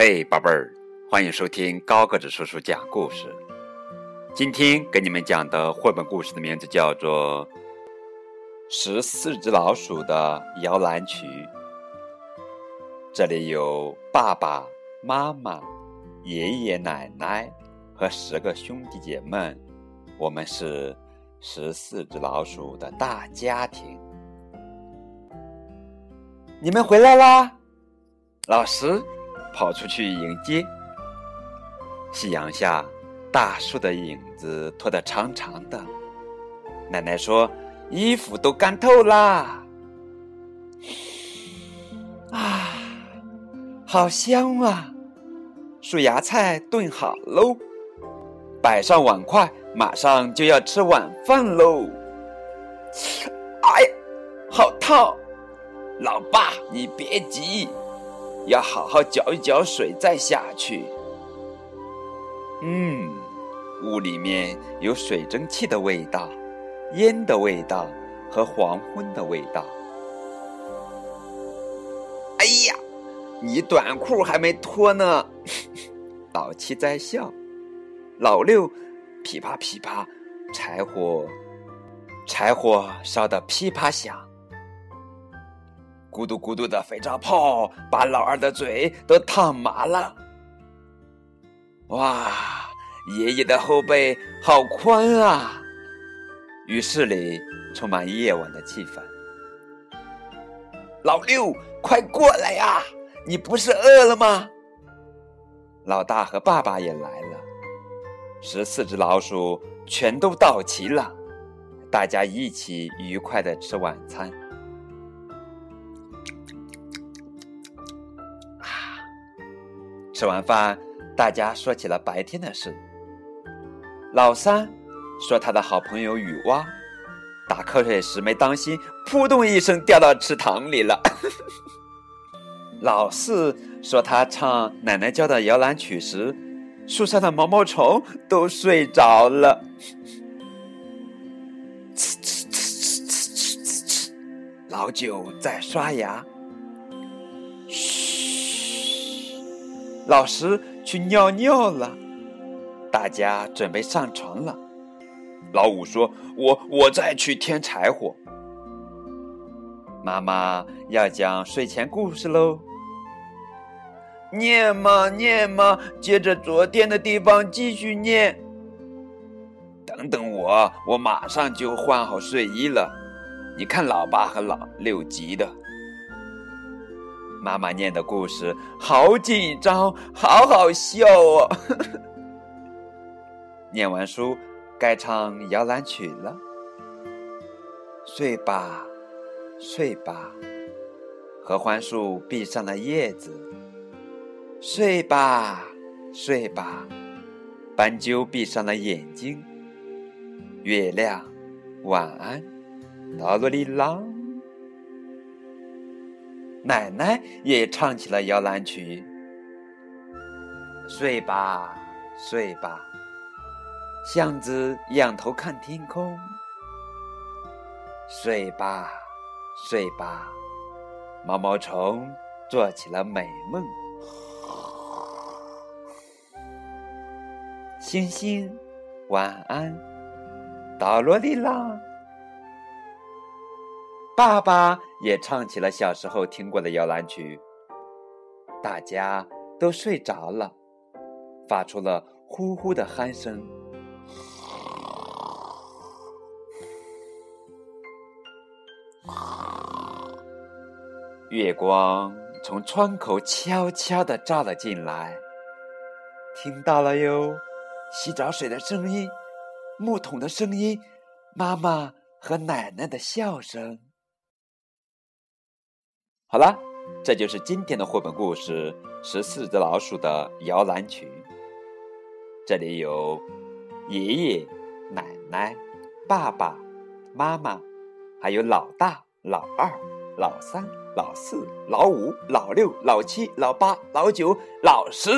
嘿，宝贝儿，欢迎收听高个子叔叔讲故事。今天给你们讲的绘本故事的名字叫做《十四只老鼠的摇篮曲》。这里有爸爸妈妈、爷爷奶奶和十个兄弟姐妹，我们是十四只老鼠的大家庭。你们回来啦！老师跑出去迎接。夕阳下，大树的影子拖得长长的。奶奶说：“衣服都干透啦。”啊，好香啊！树芽菜炖好喽，摆上碗筷，马上就要吃晚饭喽。哎，好烫！老爸，你别急。要好好搅一搅水再下去。嗯，屋里面有水蒸气的味道、烟的味道和黄昏的味道。哎呀，你短裤还没脱呢！老七在笑，老六噼啪噼啪，柴火，柴火烧得噼啪响。咕嘟咕嘟的肥皂泡把老二的嘴都烫麻了。哇，爷爷的后背好宽啊！浴室里充满夜晚的气氛。老六，快过来呀！你不是饿了吗？老大和爸爸也来了，十四只老鼠全都到齐了，大家一起愉快的吃晚餐。吃完饭，大家说起了白天的事。老三说他的好朋友雨蛙打瞌睡时没当心，扑通一声掉到池塘里了。老四说他唱奶奶教的摇篮曲时，树上的毛毛虫都睡着了。老九在刷牙。老师去尿尿了，大家准备上床了。老五说：“我我再去添柴火。”妈妈要讲睡前故事喽，念嘛念嘛，接着昨天的地方继续念。等等我，我马上就换好睡衣了。你看老八和老六急的。妈妈念的故事好紧张，好好笑哦！念完书，该唱摇篮曲了。睡吧，睡吧，合欢树闭上了叶子。睡吧，睡吧，斑鸠闭上了眼睛。月亮，晚安，哆罗里郎。奶奶也唱起了摇篮曲。睡吧，睡吧，巷子仰头看天空。睡吧，睡吧，毛毛虫做起了美梦。星星，晚安，哆罗里啦。爸爸也唱起了小时候听过的摇篮曲，大家都睡着了，发出了呼呼的鼾声。月光从窗口悄悄的照了进来，听到了哟，洗澡水的声音，木桶的声音，妈妈和奶奶的笑声。好了，这就是今天的绘本故事《十四只老鼠的摇篮曲》。这里有爷爷、奶奶、爸爸妈妈，还有老大、老二、老三、老四、老五、老六、老七、老八、老九、老十。